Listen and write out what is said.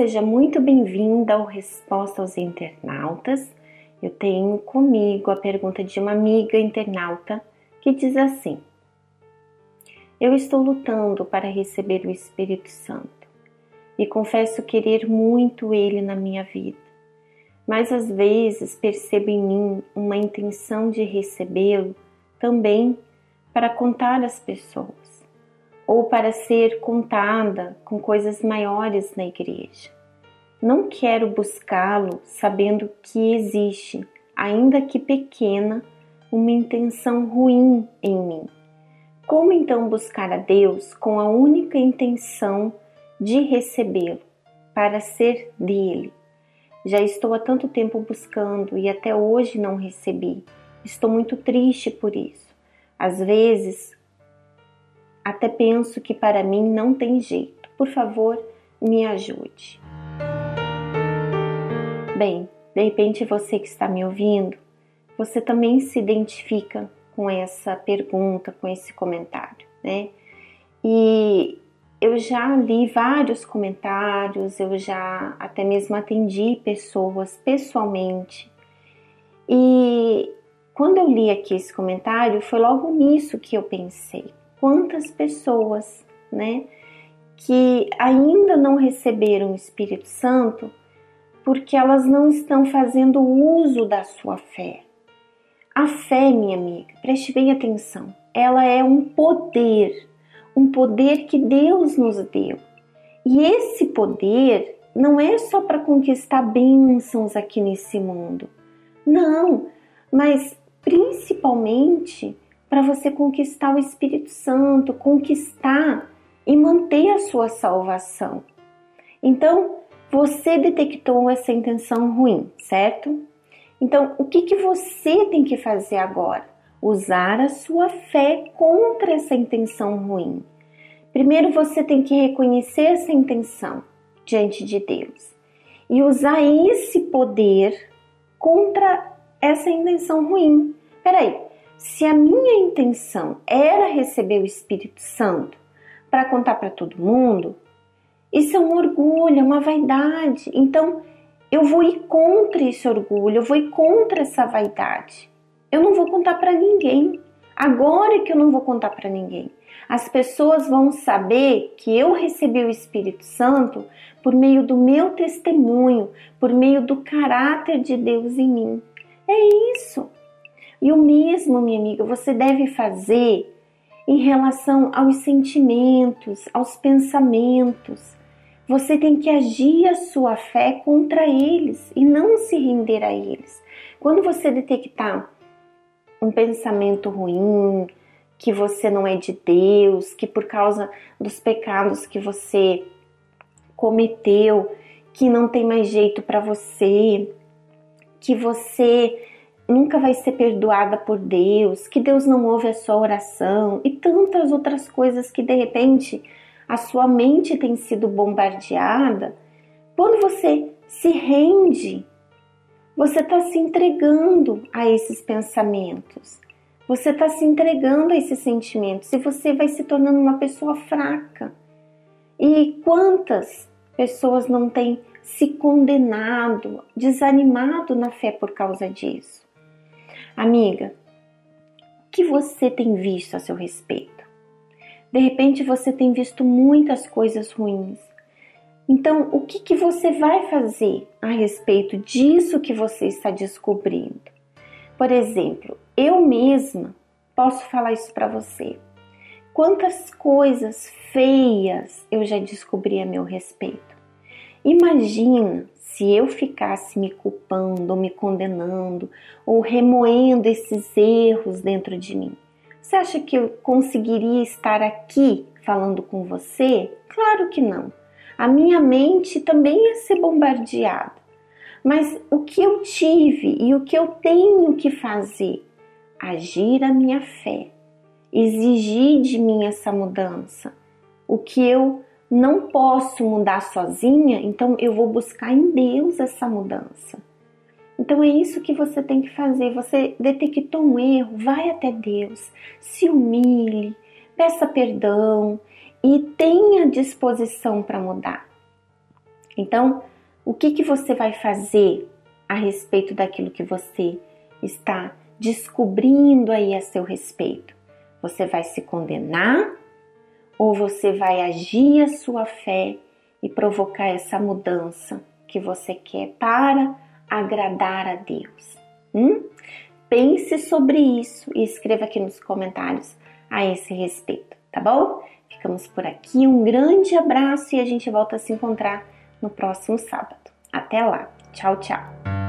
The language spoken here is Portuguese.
seja muito bem-vinda ao Resposta aos Internautas. Eu tenho comigo a pergunta de uma amiga internauta que diz assim: Eu estou lutando para receber o Espírito Santo e confesso querer muito ele na minha vida, mas às vezes percebo em mim uma intenção de recebê-lo também para contar às pessoas ou para ser contada com coisas maiores na igreja. Não quero buscá-lo sabendo que existe, ainda que pequena, uma intenção ruim em mim. Como então buscar a Deus com a única intenção de recebê-lo, para ser dele? Já estou há tanto tempo buscando e até hoje não recebi. Estou muito triste por isso. Às vezes, até penso que para mim não tem jeito. Por favor, me ajude. Bem, de repente você que está me ouvindo, você também se identifica com essa pergunta, com esse comentário, né? E eu já li vários comentários, eu já até mesmo atendi pessoas pessoalmente. E quando eu li aqui esse comentário, foi logo nisso que eu pensei quantas pessoas, né, que ainda não receberam o Espírito Santo porque elas não estão fazendo uso da sua fé. A fé, minha amiga, preste bem atenção, ela é um poder, um poder que Deus nos deu. E esse poder não é só para conquistar bênçãos aqui nesse mundo. Não, mas principalmente para você conquistar o Espírito Santo, conquistar e manter a sua salvação. Então, você detectou essa intenção ruim, certo? Então, o que, que você tem que fazer agora? Usar a sua fé contra essa intenção ruim. Primeiro, você tem que reconhecer essa intenção diante de Deus e usar esse poder contra essa intenção ruim. Peraí, se a minha intenção era receber o Espírito Santo para contar para todo mundo, isso é um orgulho, é uma vaidade. Então, eu vou ir contra esse orgulho, eu vou ir contra essa vaidade. Eu não vou contar para ninguém. Agora que eu não vou contar para ninguém. As pessoas vão saber que eu recebi o Espírito Santo por meio do meu testemunho, por meio do caráter de Deus em mim. É isso. E o mesmo, minha amiga, você deve fazer em relação aos sentimentos, aos pensamentos. Você tem que agir a sua fé contra eles e não se render a eles. Quando você detectar um pensamento ruim, que você não é de Deus, que por causa dos pecados que você cometeu, que não tem mais jeito para você, que você nunca vai ser perdoada por Deus, que Deus não ouve a sua oração e tantas outras coisas que de repente a sua mente tem sido bombardeada. Quando você se rende, você está se entregando a esses pensamentos, você está se entregando a esses sentimentos e você vai se tornando uma pessoa fraca. E quantas pessoas não têm se condenado, desanimado na fé por causa disso? Amiga, o que você tem visto a seu respeito? De repente você tem visto muitas coisas ruins. Então, o que, que você vai fazer a respeito disso que você está descobrindo? Por exemplo, eu mesma posso falar isso para você. Quantas coisas feias eu já descobri a meu respeito. Imagina se eu ficasse me culpando, me condenando, ou remoendo esses erros dentro de mim, você acha que eu conseguiria estar aqui falando com você? Claro que não. A minha mente também ia ser bombardeada. Mas o que eu tive e o que eu tenho que fazer? Agir a minha fé, exigir de mim essa mudança. O que eu não posso mudar sozinha, então eu vou buscar em Deus essa mudança. Então é isso que você tem que fazer. Você detectou um erro, vai até Deus, se humilhe, peça perdão e tenha disposição para mudar. Então, o que, que você vai fazer a respeito daquilo que você está descobrindo aí a seu respeito? Você vai se condenar ou você vai agir a sua fé e provocar essa mudança que você quer para agradar a Deus? Hum? Pense sobre isso e escreva aqui nos comentários a esse respeito, tá bom? Ficamos por aqui, um grande abraço e a gente volta a se encontrar no próximo sábado. Até lá, tchau, tchau!